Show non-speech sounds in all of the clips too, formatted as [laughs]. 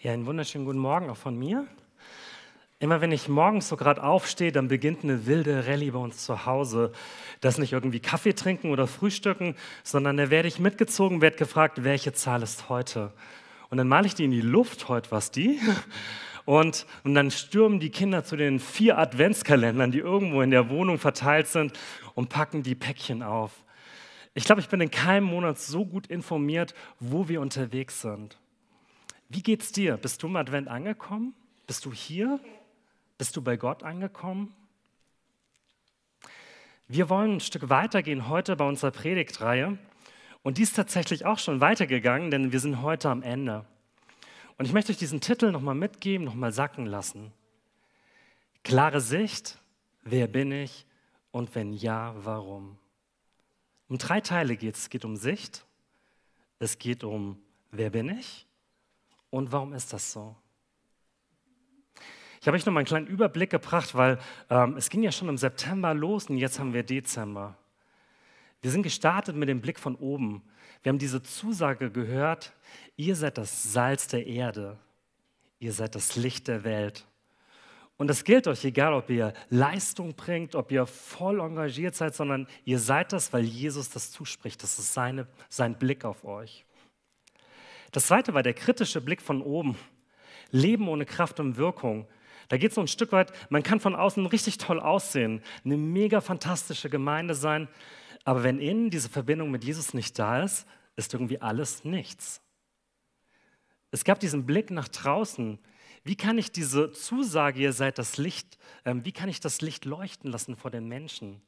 Ja, einen wunderschönen guten Morgen auch von mir. Immer wenn ich morgens so gerade aufstehe, dann beginnt eine wilde Rallye bei uns zu Hause. Das nicht irgendwie Kaffee trinken oder frühstücken, sondern da werde ich mitgezogen, werde gefragt, welche Zahl ist heute? Und dann male ich die in die Luft, heute was die. Und, und dann stürmen die Kinder zu den vier Adventskalendern, die irgendwo in der Wohnung verteilt sind und packen die Päckchen auf. Ich glaube, ich bin in keinem Monat so gut informiert, wo wir unterwegs sind. Wie geht's dir? Bist du im Advent angekommen? Bist du hier? Bist du bei Gott angekommen? Wir wollen ein Stück weitergehen heute bei unserer Predigtreihe. Und die ist tatsächlich auch schon weitergegangen, denn wir sind heute am Ende. Und ich möchte euch diesen Titel nochmal mitgeben, nochmal sacken lassen. Klare Sicht, wer bin ich und wenn ja, warum? Um drei Teile geht es. Es geht um Sicht, es geht um wer bin ich und warum ist das so? Ich habe euch noch mal einen kleinen Überblick gebracht, weil ähm, es ging ja schon im September los und jetzt haben wir Dezember. Wir sind gestartet mit dem Blick von oben. Wir haben diese Zusage gehört, ihr seid das Salz der Erde, ihr seid das Licht der Welt. Und das gilt euch, egal ob ihr Leistung bringt, ob ihr voll engagiert seid, sondern ihr seid das, weil Jesus das zuspricht. Das ist seine, sein Blick auf euch. Das zweite war der kritische Blick von oben. Leben ohne Kraft und Wirkung. Da geht es so ein Stück weit, man kann von außen richtig toll aussehen, eine mega fantastische Gemeinde sein, aber wenn innen diese Verbindung mit Jesus nicht da ist, ist irgendwie alles nichts. Es gab diesen Blick nach draußen. Wie kann ich diese Zusage, ihr seid das Licht, äh, wie kann ich das Licht leuchten lassen vor den Menschen?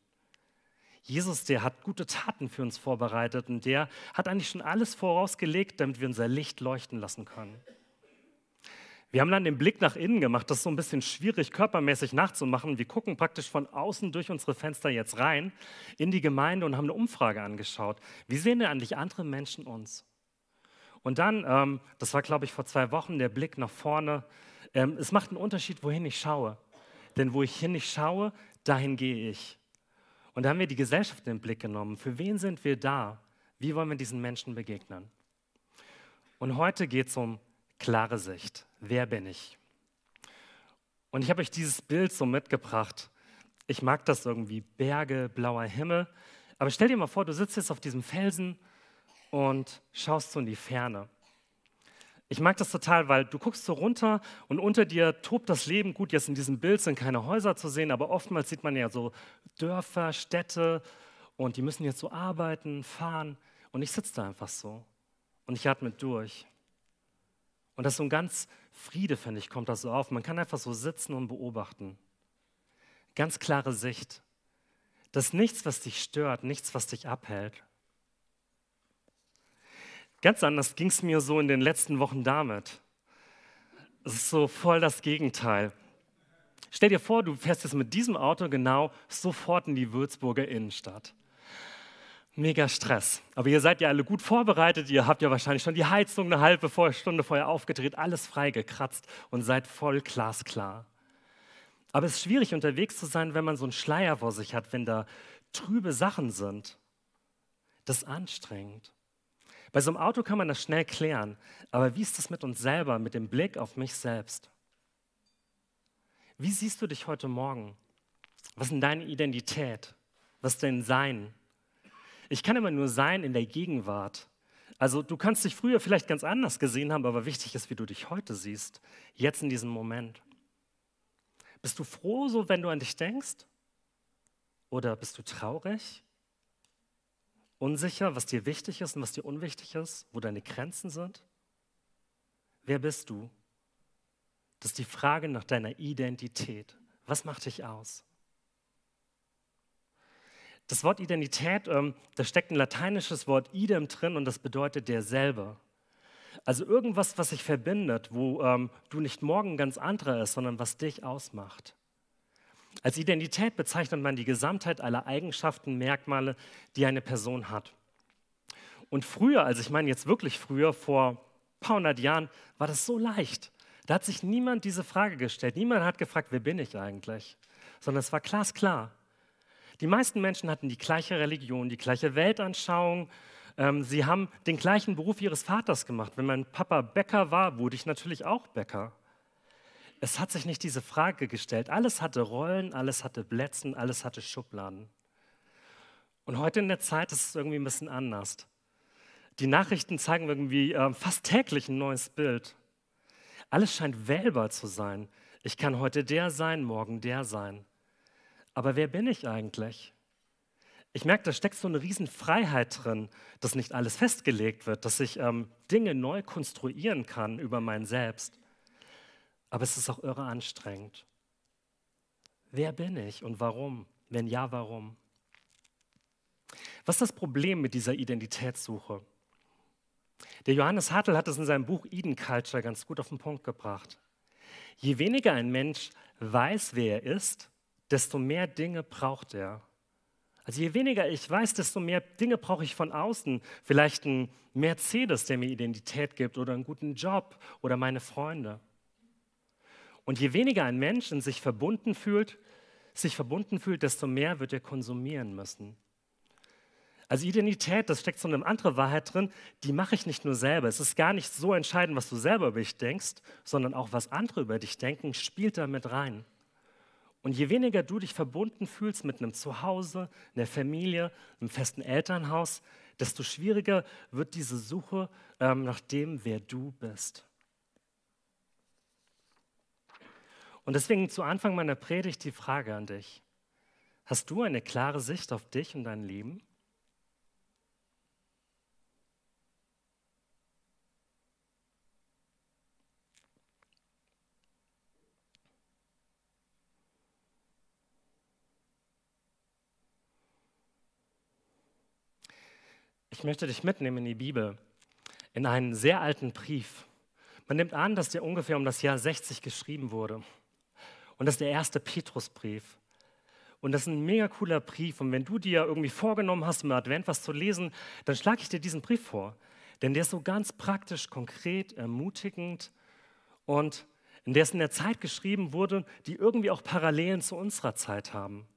Jesus, der hat gute Taten für uns vorbereitet und der hat eigentlich schon alles vorausgelegt, damit wir unser Licht leuchten lassen können. Wir haben dann den Blick nach innen gemacht. Das ist so ein bisschen schwierig, körpermäßig nachzumachen. Wir gucken praktisch von außen durch unsere Fenster jetzt rein in die Gemeinde und haben eine Umfrage angeschaut. Wie sehen denn eigentlich andere Menschen uns? Und dann, ähm, das war glaube ich vor zwei Wochen, der Blick nach vorne. Ähm, es macht einen Unterschied, wohin ich schaue. Denn wo ich hin nicht schaue, dahin gehe ich. Und da haben wir die Gesellschaft in den Blick genommen. Für wen sind wir da? Wie wollen wir diesen Menschen begegnen? Und heute geht es um klare Sicht. Wer bin ich? Und ich habe euch dieses Bild so mitgebracht. Ich mag das irgendwie, Berge, blauer Himmel. Aber stell dir mal vor, du sitzt jetzt auf diesem Felsen und schaust so in die Ferne. Ich mag das total, weil du guckst so runter und unter dir tobt das Leben. Gut, jetzt in diesem Bild sind keine Häuser zu sehen, aber oftmals sieht man ja so Dörfer, Städte und die müssen jetzt so arbeiten, fahren. Und ich sitze da einfach so und ich atme durch. Und das ist so ein ganz Friede, finde ich, kommt das so auf. Man kann einfach so sitzen und beobachten. Ganz klare Sicht. Das ist nichts, was dich stört, nichts, was dich abhält. Ganz anders ging es mir so in den letzten Wochen damit. Es ist so voll das Gegenteil. Stell dir vor, du fährst jetzt mit diesem Auto genau sofort in die Würzburger Innenstadt. Mega Stress. Aber ihr seid ja alle gut vorbereitet. Ihr habt ja wahrscheinlich schon die Heizung eine halbe Stunde vorher aufgedreht, alles freigekratzt und seid voll glasklar. Aber es ist schwierig unterwegs zu sein, wenn man so einen Schleier vor sich hat, wenn da trübe Sachen sind. Das ist anstrengend. Bei so einem Auto kann man das schnell klären, aber wie ist das mit uns selber, mit dem Blick auf mich selbst? Wie siehst du dich heute Morgen? Was ist deine Identität? Was ist dein Sein? Ich kann immer nur sein in der Gegenwart. Also du kannst dich früher vielleicht ganz anders gesehen haben, aber wichtig ist, wie du dich heute siehst, jetzt in diesem Moment. Bist du froh, so wenn du an dich denkst? Oder bist du traurig? Unsicher, was dir wichtig ist und was dir unwichtig ist, wo deine Grenzen sind? Wer bist du? Das ist die Frage nach deiner Identität. Was macht dich aus? Das Wort Identität, ähm, da steckt ein lateinisches Wort idem drin und das bedeutet derselbe. Also irgendwas, was sich verbindet, wo ähm, du nicht morgen ganz anderer ist, sondern was dich ausmacht. Als Identität bezeichnet man die Gesamtheit aller Eigenschaften, Merkmale, die eine Person hat. Und früher, also ich meine jetzt wirklich früher, vor ein paar hundert Jahren, war das so leicht. Da hat sich niemand diese Frage gestellt. Niemand hat gefragt, wer bin ich eigentlich? Sondern es war glasklar. Die meisten Menschen hatten die gleiche Religion, die gleiche Weltanschauung, Ähm, sie haben den gleichen Beruf ihres Vaters gemacht. Wenn mein Papa Bäcker war, wurde ich natürlich auch Bäcker. Es hat sich nicht diese Frage gestellt. Alles hatte Rollen, alles hatte Plätzen, alles hatte Schubladen. Und heute in der Zeit ist es irgendwie ein bisschen anders. Die Nachrichten zeigen irgendwie äh, fast täglich ein neues Bild. Alles scheint wählbar zu sein. Ich kann heute der sein, morgen der sein. Aber wer bin ich eigentlich? Ich merke, da steckt so eine Riesenfreiheit drin, dass nicht alles festgelegt wird, dass ich ähm, Dinge neu konstruieren kann über mein Selbst. Aber es ist auch irre anstrengend. Wer bin ich und warum? Wenn ja, warum? Was ist das Problem mit dieser Identitätssuche? Der Johannes Hartl hat es in seinem Buch Eden Culture ganz gut auf den Punkt gebracht. Je weniger ein Mensch weiß, wer er ist, desto mehr Dinge braucht er. Also je weniger ich weiß, desto mehr Dinge brauche ich von außen. Vielleicht ein Mercedes, der mir Identität gibt oder einen guten Job oder meine Freunde. Und je weniger ein Mensch in sich verbunden fühlt, sich verbunden fühlt, desto mehr wird er konsumieren müssen. Also Identität, das steckt so eine andere Wahrheit drin, die mache ich nicht nur selber. Es ist gar nicht so entscheidend, was du selber über dich denkst, sondern auch was andere über dich denken, spielt da mit rein. Und je weniger du dich verbunden fühlst mit einem Zuhause, einer Familie, einem festen Elternhaus, desto schwieriger wird diese Suche ähm, nach dem, wer du bist. Und deswegen zu Anfang meiner Predigt die Frage an dich. Hast du eine klare Sicht auf dich und dein Leben? Ich möchte dich mitnehmen in die Bibel, in einen sehr alten Brief. Man nimmt an, dass der ungefähr um das Jahr 60 geschrieben wurde. Und das ist der erste Petrusbrief. Und das ist ein mega cooler Brief. Und wenn du dir irgendwie vorgenommen hast, im Advent was zu lesen, dann schlage ich dir diesen Brief vor. Denn der ist so ganz praktisch, konkret, ermutigend und in der es in der Zeit geschrieben wurde, die irgendwie auch Parallelen zu unserer Zeit haben.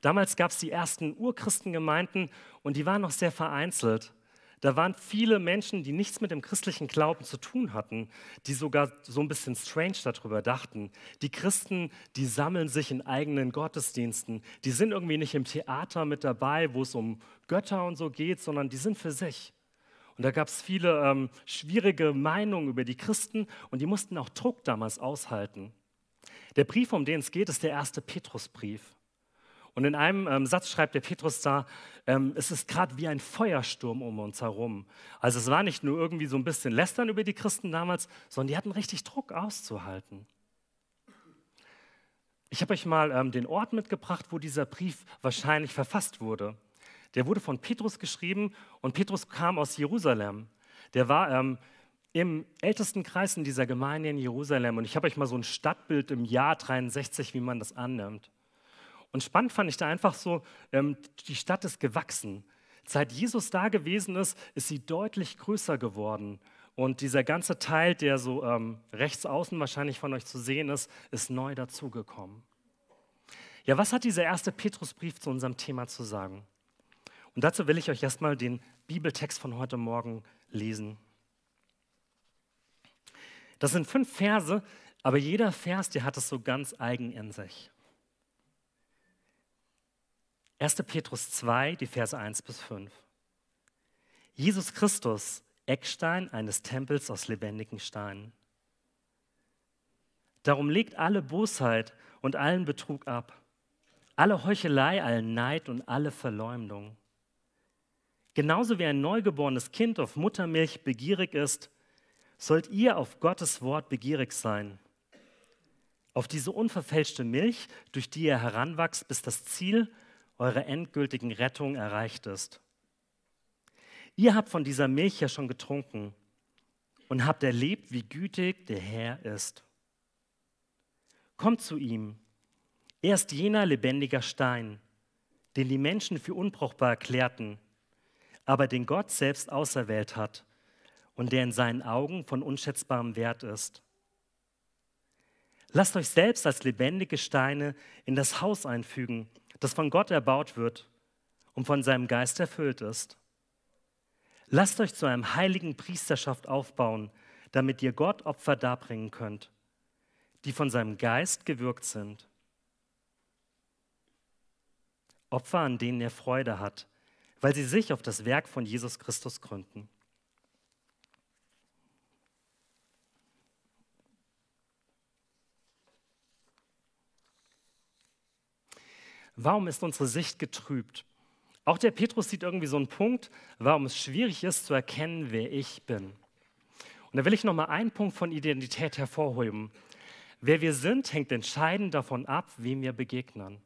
Damals gab es die ersten Urchristengemeinden und die waren noch sehr vereinzelt. Da waren viele Menschen, die nichts mit dem christlichen Glauben zu tun hatten, die sogar so ein bisschen strange darüber dachten. Die Christen, die sammeln sich in eigenen Gottesdiensten. Die sind irgendwie nicht im Theater mit dabei, wo es um Götter und so geht, sondern die sind für sich. Und da gab es viele ähm, schwierige Meinungen über die Christen und die mussten auch Druck damals aushalten. Der Brief, um den es geht, ist der erste Petrusbrief. Und in einem ähm, Satz schreibt der Petrus da, ähm, es ist gerade wie ein Feuersturm um uns herum. Also es war nicht nur irgendwie so ein bisschen Lästern über die Christen damals, sondern die hatten richtig Druck auszuhalten. Ich habe euch mal ähm, den Ort mitgebracht, wo dieser Brief wahrscheinlich verfasst wurde. Der wurde von Petrus geschrieben und Petrus kam aus Jerusalem. Der war ähm, im ältesten Kreis in dieser Gemeinde in Jerusalem. Und ich habe euch mal so ein Stadtbild im Jahr 63, wie man das annimmt. Und spannend fand ich da einfach so, ähm, die Stadt ist gewachsen. Seit Jesus da gewesen ist, ist sie deutlich größer geworden. Und dieser ganze Teil, der so ähm, rechts außen wahrscheinlich von euch zu sehen ist, ist neu dazugekommen. Ja, was hat dieser erste Petrusbrief zu unserem Thema zu sagen? Und dazu will ich euch erstmal den Bibeltext von heute Morgen lesen. Das sind fünf Verse, aber jeder Vers, der hat es so ganz eigen in sich. 1. Petrus 2, die Verse 1 bis 5. Jesus Christus, Eckstein eines Tempels aus lebendigen Steinen. Darum legt alle Bosheit und allen Betrug ab, alle Heuchelei, allen Neid und alle Verleumdung. Genauso wie ein neugeborenes Kind auf Muttermilch begierig ist, sollt ihr auf Gottes Wort begierig sein. Auf diese unverfälschte Milch, durch die ihr heranwachst, bis das Ziel eure endgültigen Rettung erreicht ist. Ihr habt von dieser Milch ja schon getrunken und habt erlebt, wie gütig der Herr ist. Kommt zu ihm. Er ist jener lebendiger Stein, den die Menschen für unbrauchbar erklärten, aber den Gott selbst auserwählt hat und der in seinen Augen von unschätzbarem Wert ist. Lasst euch selbst als lebendige Steine in das Haus einfügen, das von Gott erbaut wird und von seinem Geist erfüllt ist. Lasst euch zu einem heiligen Priesterschaft aufbauen, damit ihr Gott Opfer darbringen könnt, die von seinem Geist gewirkt sind. Opfer, an denen er Freude hat, weil sie sich auf das Werk von Jesus Christus gründen. Warum ist unsere Sicht getrübt? Auch der Petrus sieht irgendwie so einen Punkt, warum es schwierig ist zu erkennen, wer ich bin. Und da will ich nochmal einen Punkt von Identität hervorheben. Wer wir sind, hängt entscheidend davon ab, wem wir begegnen.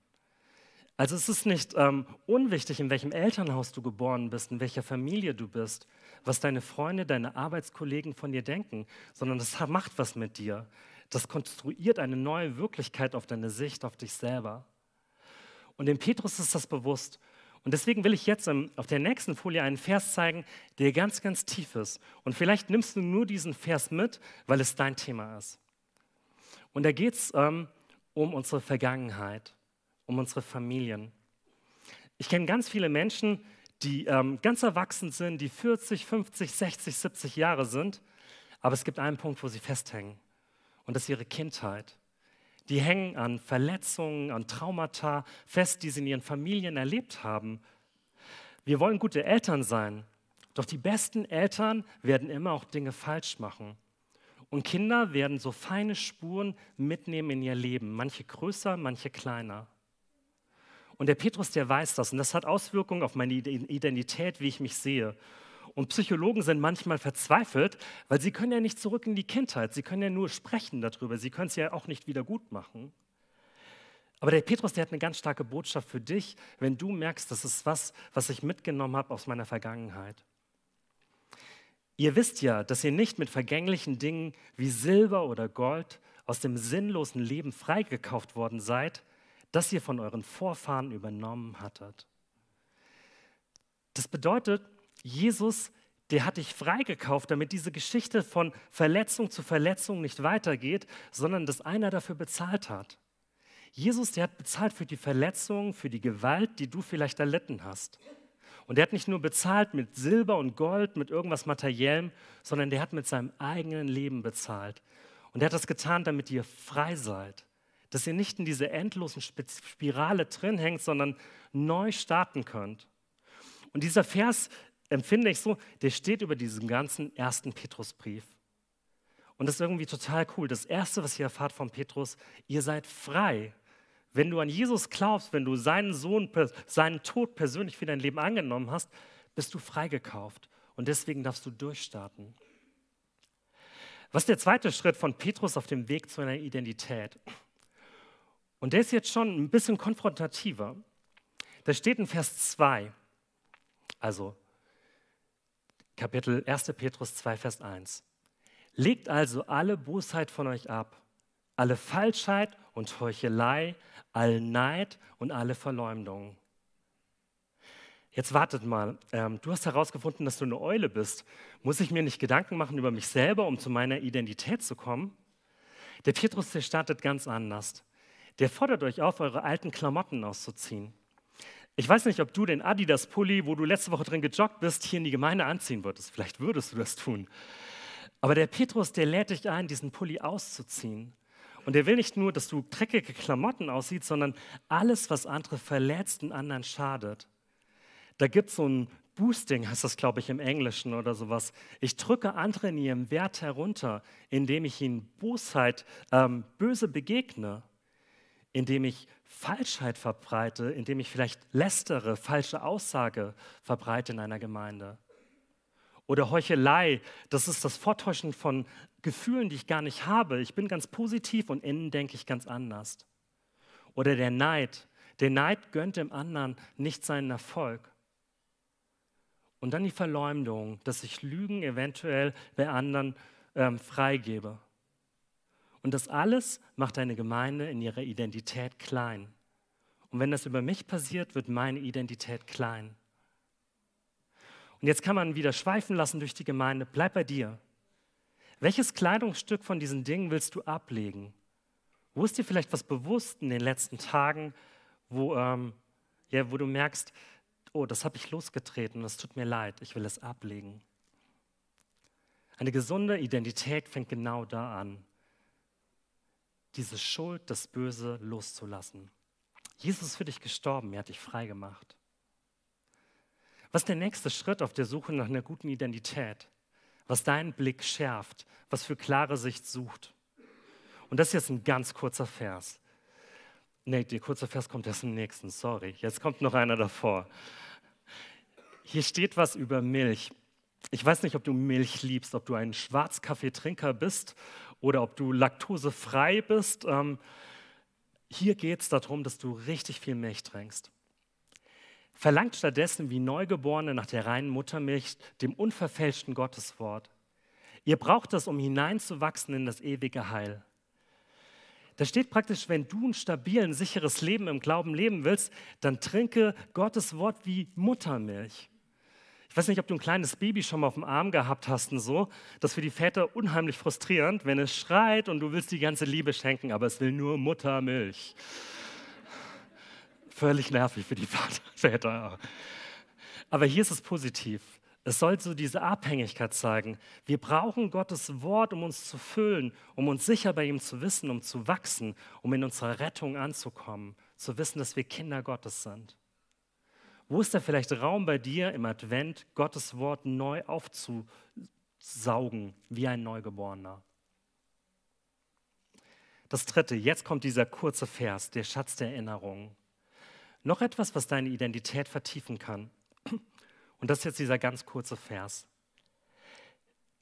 Also es ist nicht ähm, unwichtig, in welchem Elternhaus du geboren bist, in welcher Familie du bist, was deine Freunde, deine Arbeitskollegen von dir denken, sondern das macht was mit dir. Das konstruiert eine neue Wirklichkeit auf deine Sicht, auf dich selber. Und dem Petrus ist das bewusst. Und deswegen will ich jetzt auf der nächsten Folie einen Vers zeigen, der ganz, ganz tief ist. Und vielleicht nimmst du nur diesen Vers mit, weil es dein Thema ist. Und da geht es ähm, um unsere Vergangenheit, um unsere Familien. Ich kenne ganz viele Menschen, die ähm, ganz erwachsen sind, die 40, 50, 60, 70 Jahre sind. Aber es gibt einen Punkt, wo sie festhängen. Und das ist ihre Kindheit. Die hängen an Verletzungen, an Traumata fest, die sie in ihren Familien erlebt haben. Wir wollen gute Eltern sein, doch die besten Eltern werden immer auch Dinge falsch machen. Und Kinder werden so feine Spuren mitnehmen in ihr Leben, manche größer, manche kleiner. Und der Petrus, der weiß das und das hat Auswirkungen auf meine Identität, wie ich mich sehe. Und Psychologen sind manchmal verzweifelt, weil sie können ja nicht zurück in die Kindheit. Sie können ja nur sprechen darüber. Sie können es ja auch nicht wieder gut machen. Aber der Petrus, der hat eine ganz starke Botschaft für dich, wenn du merkst, das ist was, was ich mitgenommen habe aus meiner Vergangenheit. Ihr wisst ja, dass ihr nicht mit vergänglichen Dingen wie Silber oder Gold aus dem sinnlosen Leben freigekauft worden seid, das ihr von euren Vorfahren übernommen hattet. Das bedeutet, Jesus, der hat dich freigekauft, damit diese Geschichte von Verletzung zu Verletzung nicht weitergeht, sondern dass einer dafür bezahlt hat. Jesus, der hat bezahlt für die Verletzung, für die Gewalt, die du vielleicht erlitten hast. Und der hat nicht nur bezahlt mit Silber und Gold, mit irgendwas Materiellem, sondern der hat mit seinem eigenen Leben bezahlt. Und er hat das getan, damit ihr frei seid. Dass ihr nicht in diese endlosen Spirale drin hängt, sondern neu starten könnt. Und dieser Vers, empfinde ich so, der steht über diesem ganzen ersten Petrusbrief. Und das ist irgendwie total cool. Das Erste, was ihr erfahrt von Petrus, ihr seid frei. Wenn du an Jesus glaubst, wenn du seinen Sohn, seinen Tod persönlich für dein Leben angenommen hast, bist du freigekauft. Und deswegen darfst du durchstarten. Was ist der zweite Schritt von Petrus auf dem Weg zu einer Identität? Und der ist jetzt schon ein bisschen konfrontativer. Da steht in Vers 2, also Kapitel 1. Petrus 2, Vers 1. Legt also alle Bosheit von euch ab, alle Falschheit und Heuchelei, allen Neid und alle Verleumdung. Jetzt wartet mal, ähm, du hast herausgefunden, dass du eine Eule bist. Muss ich mir nicht Gedanken machen über mich selber, um zu meiner Identität zu kommen? Der Petrus, der startet ganz anders. Der fordert euch auf, eure alten Klamotten auszuziehen. Ich weiß nicht, ob du den Adidas-Pulli, wo du letzte Woche drin gejoggt bist, hier in die Gemeinde anziehen würdest. Vielleicht würdest du das tun. Aber der Petrus, der lädt dich ein, diesen Pulli auszuziehen. Und er will nicht nur, dass du dreckige Klamotten aussiehst, sondern alles, was andere verletzt und anderen schadet. Da gibt es so ein Boosting, heißt das, glaube ich, im Englischen oder sowas. Ich drücke andere in ihrem Wert herunter, indem ich ihnen Bosheit, ähm, böse begegne indem ich Falschheit verbreite, indem ich vielleicht lästere, falsche Aussage verbreite in einer Gemeinde. Oder Heuchelei, das ist das Vortäuschen von Gefühlen, die ich gar nicht habe. Ich bin ganz positiv und innen denke ich ganz anders. Oder der Neid. Der Neid gönnt dem anderen nicht seinen Erfolg. Und dann die Verleumdung, dass ich Lügen eventuell bei anderen ähm, freigebe. Und das alles macht eine Gemeinde in ihrer Identität klein. Und wenn das über mich passiert, wird meine Identität klein. Und jetzt kann man wieder schweifen lassen durch die Gemeinde. Bleib bei dir. Welches Kleidungsstück von diesen Dingen willst du ablegen? Wo ist dir vielleicht was bewusst in den letzten Tagen, wo, ähm, ja, wo du merkst, oh, das habe ich losgetreten, das tut mir leid, ich will es ablegen. Eine gesunde Identität fängt genau da an, diese Schuld, das Böse loszulassen. Jesus ist für dich gestorben, er hat dich frei gemacht. Was ist der nächste Schritt auf der Suche nach einer guten Identität? Was deinen Blick schärft, was für klare Sicht sucht? Und das ist jetzt ein ganz kurzer Vers. Nee, der kurze Vers kommt erst im nächsten, sorry. Jetzt kommt noch einer davor. Hier steht was über Milch. Ich weiß nicht, ob du Milch liebst, ob du ein Schwarzkaffeetrinker bist oder ob du laktosefrei bist. Ähm, hier geht es darum, dass du richtig viel Milch trinkst. Verlangt stattdessen wie Neugeborene nach der reinen Muttermilch, dem unverfälschten Gotteswort. Ihr braucht das, um hineinzuwachsen in das ewige Heil. Da steht praktisch, wenn du ein stabiles, sicheres Leben im Glauben leben willst, dann trinke Gottes Wort wie Muttermilch. Ich weiß nicht, ob du ein kleines Baby schon mal auf dem Arm gehabt hast und so. Das ist für die Väter unheimlich frustrierend, wenn es schreit und du willst die ganze Liebe schenken, aber es will nur Muttermilch. Völlig nervig für die [laughs] Väter. Aber hier ist es positiv. Es soll so diese Abhängigkeit zeigen. Wir brauchen Gottes Wort, um uns zu füllen, um uns sicher bei ihm zu wissen, um zu wachsen, um in unserer Rettung anzukommen, zu wissen, dass wir Kinder Gottes sind. Wo ist da vielleicht Raum bei dir im Advent, Gottes Wort neu aufzusaugen, wie ein Neugeborener? Das dritte, jetzt kommt dieser kurze Vers, der Schatz der Erinnerung. Noch etwas, was deine Identität vertiefen kann. Und das ist jetzt dieser ganz kurze Vers.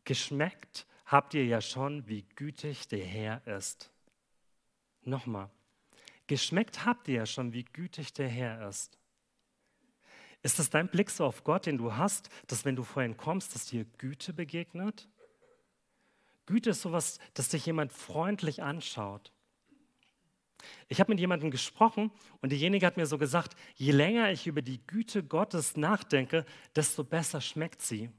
Geschmeckt habt ihr ja schon, wie gütig der Herr ist. Nochmal. Geschmeckt habt ihr ja schon, wie gütig der Herr ist. Ist das dein Blick so auf Gott, den du hast, dass wenn du vorhin kommst, dass dir Güte begegnet? Güte ist sowas, dass dich jemand freundlich anschaut. Ich habe mit jemandem gesprochen und diejenige hat mir so gesagt, je länger ich über die Güte Gottes nachdenke, desto besser schmeckt sie.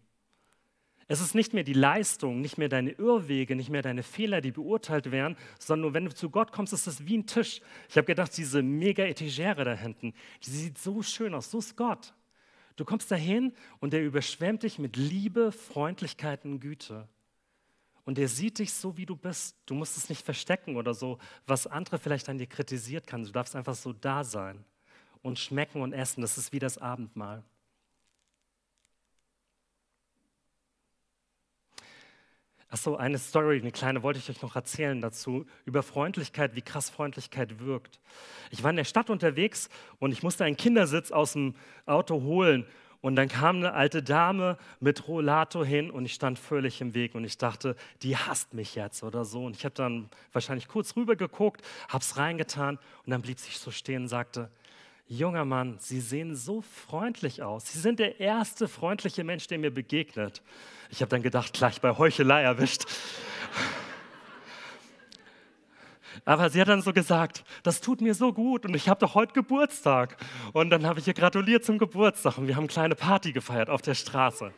Es ist nicht mehr die Leistung, nicht mehr deine Irrwege, nicht mehr deine Fehler, die beurteilt werden, sondern nur wenn du zu Gott kommst, ist es wie ein Tisch. Ich habe gedacht, diese mega Etagere da hinten, die sieht so schön aus, so ist Gott. Du kommst dahin und er überschwemmt dich mit Liebe, Freundlichkeit und Güte. Und er sieht dich so, wie du bist. Du musst es nicht verstecken oder so, was andere vielleicht an dir kritisiert kann. Du darfst einfach so da sein und schmecken und essen. Das ist wie das Abendmahl. Achso, eine Story, eine kleine wollte ich euch noch erzählen dazu, über Freundlichkeit, wie krass Freundlichkeit wirkt. Ich war in der Stadt unterwegs und ich musste einen Kindersitz aus dem Auto holen. Und dann kam eine alte Dame mit Rollator hin und ich stand völlig im Weg und ich dachte, die hasst mich jetzt oder so. Und ich habe dann wahrscheinlich kurz rüber geguckt, habe es reingetan und dann blieb sie so stehen und sagte, junger Mann, Sie sehen so freundlich aus. Sie sind der erste freundliche Mensch, der mir begegnet. Ich habe dann gedacht, gleich bei Heuchelei erwischt. Aber sie hat dann so gesagt, das tut mir so gut und ich habe doch heute Geburtstag. Und dann habe ich ihr gratuliert zum Geburtstag und wir haben eine kleine Party gefeiert auf der Straße.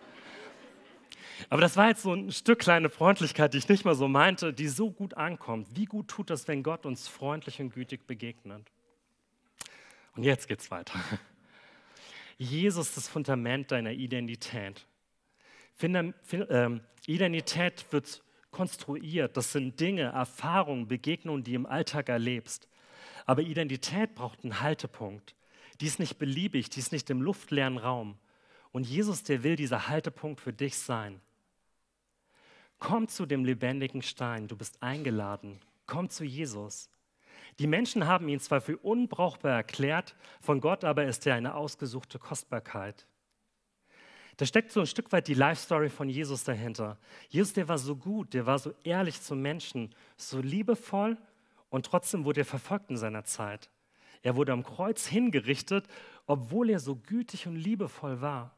Aber das war jetzt so ein Stück kleine Freundlichkeit, die ich nicht mal so meinte, die so gut ankommt. Wie gut tut das, wenn Gott uns freundlich und gütig begegnet? Und jetzt geht's weiter. [laughs] Jesus ist das Fundament deiner Identität. Finde, äh, Identität wird konstruiert. Das sind Dinge, Erfahrungen, Begegnungen, die du im Alltag erlebst. Aber Identität braucht einen Haltepunkt. Die ist nicht beliebig, die ist nicht im luftleeren Raum. Und Jesus, der will dieser Haltepunkt für dich sein. Komm zu dem lebendigen Stein, du bist eingeladen. Komm zu Jesus. Die Menschen haben ihn zwar für unbrauchbar erklärt, von Gott aber ist er eine ausgesuchte Kostbarkeit. Da steckt so ein Stück weit die Life-Story von Jesus dahinter. Jesus, der war so gut, der war so ehrlich zum Menschen, so liebevoll und trotzdem wurde er verfolgt in seiner Zeit. Er wurde am Kreuz hingerichtet, obwohl er so gütig und liebevoll war.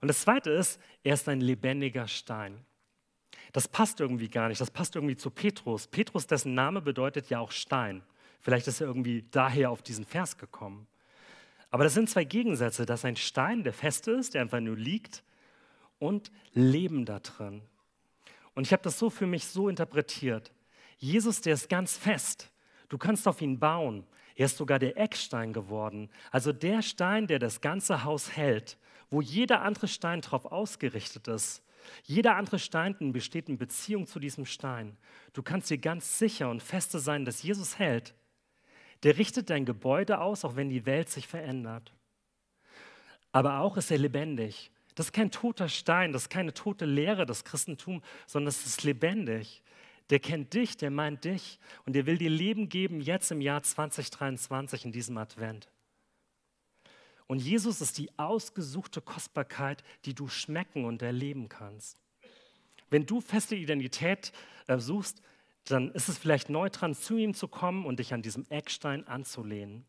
Und das Zweite ist, er ist ein lebendiger Stein. Das passt irgendwie gar nicht. Das passt irgendwie zu Petrus. Petrus, dessen Name bedeutet ja auch Stein. Vielleicht ist er irgendwie daher auf diesen Vers gekommen. Aber das sind zwei Gegensätze. Das ist ein Stein, der fest ist, der einfach nur liegt, und Leben da drin. Und ich habe das so für mich so interpretiert. Jesus, der ist ganz fest. Du kannst auf ihn bauen. Er ist sogar der Eckstein geworden, also der Stein, der das ganze Haus hält, wo jeder andere Stein darauf ausgerichtet ist. Jeder andere Stein besteht in Beziehung zu diesem Stein. Du kannst dir ganz sicher und feste sein, dass Jesus hält. Der richtet dein Gebäude aus, auch wenn die Welt sich verändert. Aber auch ist er lebendig. Das ist kein toter Stein, das ist keine tote Lehre, das Christentum, sondern es ist lebendig. Der kennt dich, der meint dich und der will dir Leben geben jetzt im Jahr 2023 in diesem Advent. Und Jesus ist die ausgesuchte Kostbarkeit, die du schmecken und erleben kannst. Wenn du feste Identität äh, suchst, dann ist es vielleicht neu dran, zu ihm zu kommen und dich an diesem Eckstein anzulehnen.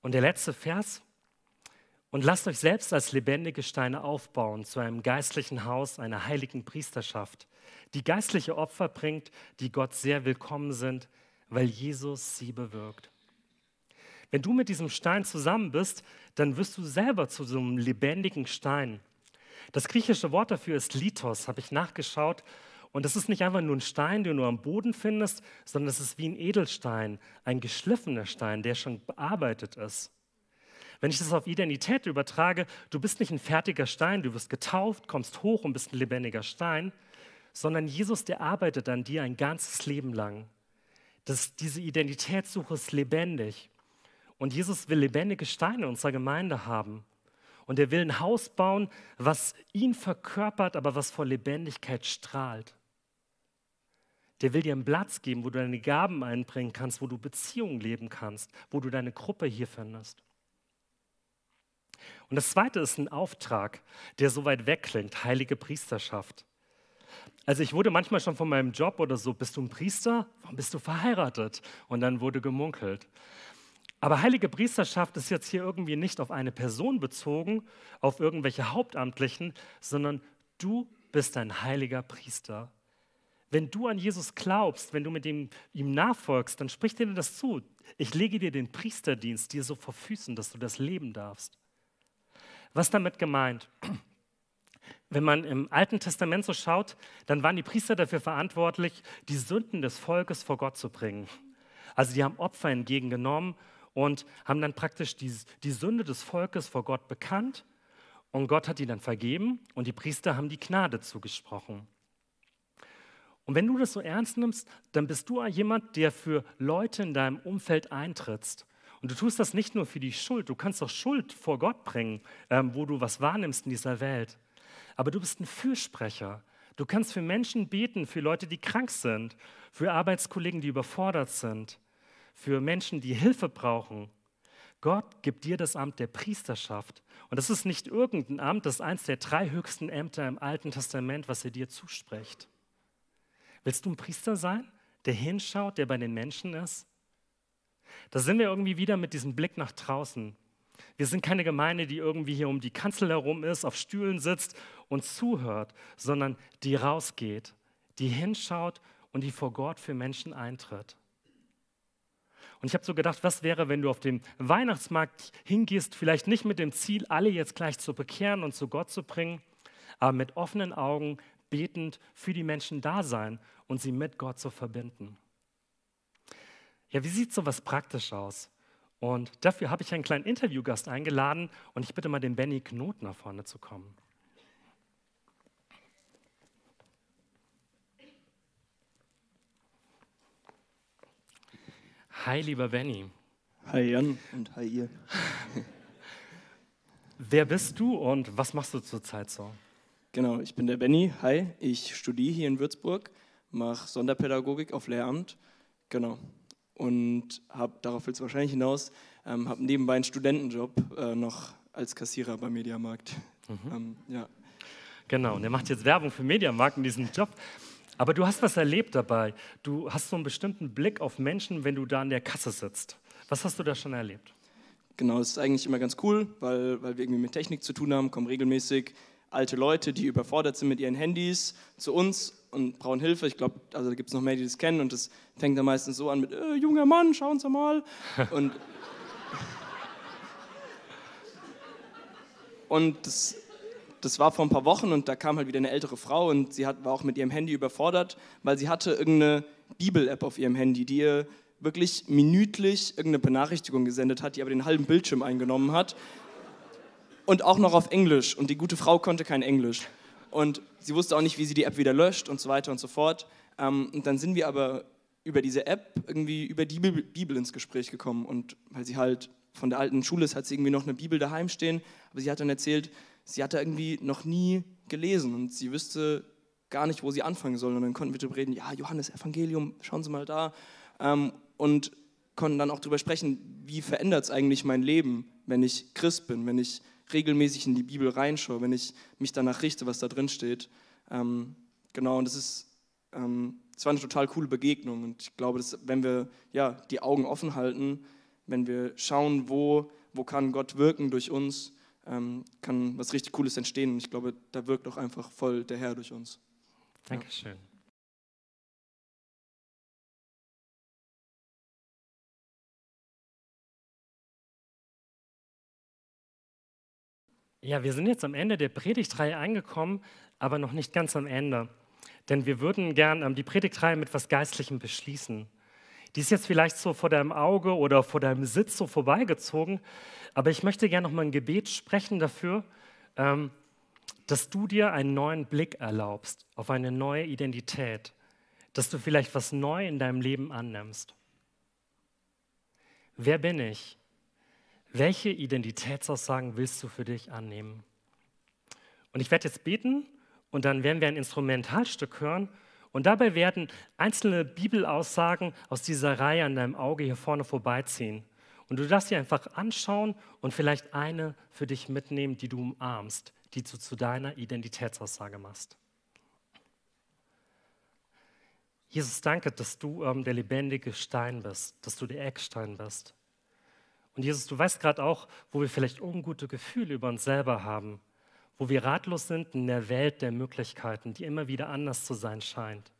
Und der letzte Vers. Und lasst euch selbst als lebendige Steine aufbauen zu einem geistlichen Haus, einer heiligen Priesterschaft, die geistliche Opfer bringt, die Gott sehr willkommen sind, weil Jesus sie bewirkt. Wenn du mit diesem Stein zusammen bist, dann wirst du selber zu so einem lebendigen Stein. Das griechische Wort dafür ist Lithos, habe ich nachgeschaut. Und das ist nicht einfach nur ein Stein, den du am Boden findest, sondern es ist wie ein Edelstein, ein geschliffener Stein, der schon bearbeitet ist. Wenn ich das auf Identität übertrage, du bist nicht ein fertiger Stein, du wirst getauft, kommst hoch und bist ein lebendiger Stein, sondern Jesus, der arbeitet an dir ein ganzes Leben lang. Das, diese Identitätssuche ist lebendig. Und Jesus will lebendige Steine in unserer Gemeinde haben. Und er will ein Haus bauen, was ihn verkörpert, aber was vor Lebendigkeit strahlt. Der will dir einen Platz geben, wo du deine Gaben einbringen kannst, wo du Beziehungen leben kannst, wo du deine Gruppe hier findest. Und das zweite ist ein Auftrag, der so weit weg klingt, heilige Priesterschaft. Also ich wurde manchmal schon von meinem Job oder so, bist du ein Priester? Warum bist du verheiratet? Und dann wurde gemunkelt. Aber heilige Priesterschaft ist jetzt hier irgendwie nicht auf eine Person bezogen, auf irgendwelche Hauptamtlichen, sondern du bist ein heiliger Priester. Wenn du an Jesus glaubst, wenn du mit ihm, ihm nachfolgst, dann spricht dir das zu. Ich lege dir den Priesterdienst dir so vor Füßen, dass du das leben darfst. Was damit gemeint? Wenn man im Alten Testament so schaut, dann waren die Priester dafür verantwortlich, die Sünden des Volkes vor Gott zu bringen. Also die haben Opfer entgegengenommen und haben dann praktisch die, die Sünde des Volkes vor Gott bekannt und Gott hat die dann vergeben und die Priester haben die Gnade zugesprochen. Und wenn du das so ernst nimmst, dann bist du jemand, der für Leute in deinem Umfeld eintrittst. Und du tust das nicht nur für die Schuld, du kannst auch Schuld vor Gott bringen, ähm, wo du was wahrnimmst in dieser Welt. Aber du bist ein Fürsprecher. Du kannst für Menschen beten, für Leute, die krank sind, für Arbeitskollegen, die überfordert sind, für Menschen, die Hilfe brauchen. Gott gibt dir das Amt der Priesterschaft. Und das ist nicht irgendein Amt, das ist eins der drei höchsten Ämter im Alten Testament, was er dir zuspricht. Willst du ein Priester sein, der hinschaut, der bei den Menschen ist? Da sind wir irgendwie wieder mit diesem Blick nach draußen. Wir sind keine Gemeinde, die irgendwie hier um die Kanzel herum ist, auf Stühlen sitzt und zuhört, sondern die rausgeht, die hinschaut und die vor Gott für Menschen eintritt. Und ich habe so gedacht, was wäre, wenn du auf den Weihnachtsmarkt hingehst, vielleicht nicht mit dem Ziel, alle jetzt gleich zu bekehren und zu Gott zu bringen, aber mit offenen Augen betend für die Menschen da sein und sie mit Gott zu verbinden. Ja, wie sieht sowas praktisch aus? Und dafür habe ich einen kleinen Interviewgast eingeladen und ich bitte mal den Benny Knot nach vorne zu kommen. Hi, lieber Benny. Hi Jan und hi ihr. Wer bist du und was machst du zurzeit so? Genau, ich bin der Benny. Hi, ich studiere hier in Würzburg, mache Sonderpädagogik auf Lehramt. Genau. Und habe, darauf willst du wahrscheinlich hinaus, ähm, habe nebenbei einen Studentenjob äh, noch als Kassierer beim Mediamarkt. Mhm. Ähm, ja. Genau, und er macht jetzt Werbung für Mediamarkt in diesem Job. Aber du hast was erlebt dabei. Du hast so einen bestimmten Blick auf Menschen, wenn du da an der Kasse sitzt. Was hast du da schon erlebt? Genau, das ist eigentlich immer ganz cool, weil, weil wir irgendwie mit Technik zu tun haben, kommen regelmäßig alte Leute, die überfordert sind mit ihren Handys, zu uns und brauchen Hilfe. Ich glaube, also da gibt es noch mehr, die das kennen und das fängt dann meistens so an mit, äh, junger Mann, schauen Sie mal. und, [laughs] und das das war vor ein paar Wochen und da kam halt wieder eine ältere Frau und sie hat, war auch mit ihrem Handy überfordert, weil sie hatte irgendeine Bibel-App auf ihrem Handy, die ihr wirklich minütlich irgendeine Benachrichtigung gesendet hat, die aber den halben Bildschirm eingenommen hat. Und auch noch auf Englisch. Und die gute Frau konnte kein Englisch. Und sie wusste auch nicht, wie sie die App wieder löscht und so weiter und so fort. Ähm, und dann sind wir aber über diese App irgendwie über die Bibel ins Gespräch gekommen. Und weil sie halt von der alten Schule ist, hat sie irgendwie noch eine Bibel daheim stehen. Aber sie hat dann erzählt, sie hatte irgendwie noch nie gelesen und sie wüsste gar nicht, wo sie anfangen soll. Und dann konnten wir darüber reden, ja, Johannes Evangelium, schauen Sie mal da. Ähm, und konnten dann auch darüber sprechen, wie verändert es eigentlich mein Leben, wenn ich Christ bin, wenn ich regelmäßig in die Bibel reinschaue, wenn ich mich danach richte, was da drin steht. Ähm, genau, und das ist, ähm, das war eine total coole Begegnung. Und ich glaube, dass, wenn wir ja, die Augen offen halten, wenn wir schauen, wo, wo kann Gott wirken durch uns, ähm, kann was richtig Cooles entstehen. Und ich glaube, da wirkt auch einfach voll der Herr durch uns. Dankeschön. Ja. Ja, wir sind jetzt am Ende der Predigtreihe angekommen, aber noch nicht ganz am Ende. Denn wir würden gern ähm, die Predigtreihe mit etwas Geistlichem beschließen. Die ist jetzt vielleicht so vor deinem Auge oder vor deinem Sitz so vorbeigezogen, aber ich möchte gerne noch mal ein Gebet sprechen dafür, ähm, dass du dir einen neuen Blick erlaubst auf eine neue Identität, dass du vielleicht was neu in deinem Leben annimmst. Wer bin ich? Welche Identitätsaussagen willst du für dich annehmen? Und ich werde jetzt beten und dann werden wir ein Instrumentalstück hören und dabei werden einzelne Bibelaussagen aus dieser Reihe an deinem Auge hier vorne vorbeiziehen. Und du darfst sie einfach anschauen und vielleicht eine für dich mitnehmen, die du umarmst, die du zu deiner Identitätsaussage machst. Jesus, danke, dass du ähm, der lebendige Stein bist, dass du der Eckstein bist. Und Jesus, du weißt gerade auch, wo wir vielleicht ungute Gefühle über uns selber haben, wo wir ratlos sind in der Welt der Möglichkeiten, die immer wieder anders zu sein scheint.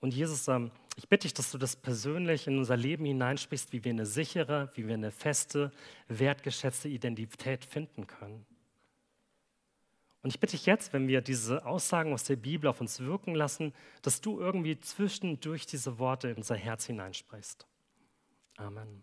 Und Jesus, ähm, ich bitte dich, dass du das persönlich in unser Leben hineinsprichst, wie wir eine sichere, wie wir eine feste, wertgeschätzte Identität finden können. Und ich bitte dich jetzt, wenn wir diese Aussagen aus der Bibel auf uns wirken lassen, dass du irgendwie zwischendurch diese Worte in unser Herz hineinsprichst. Amen.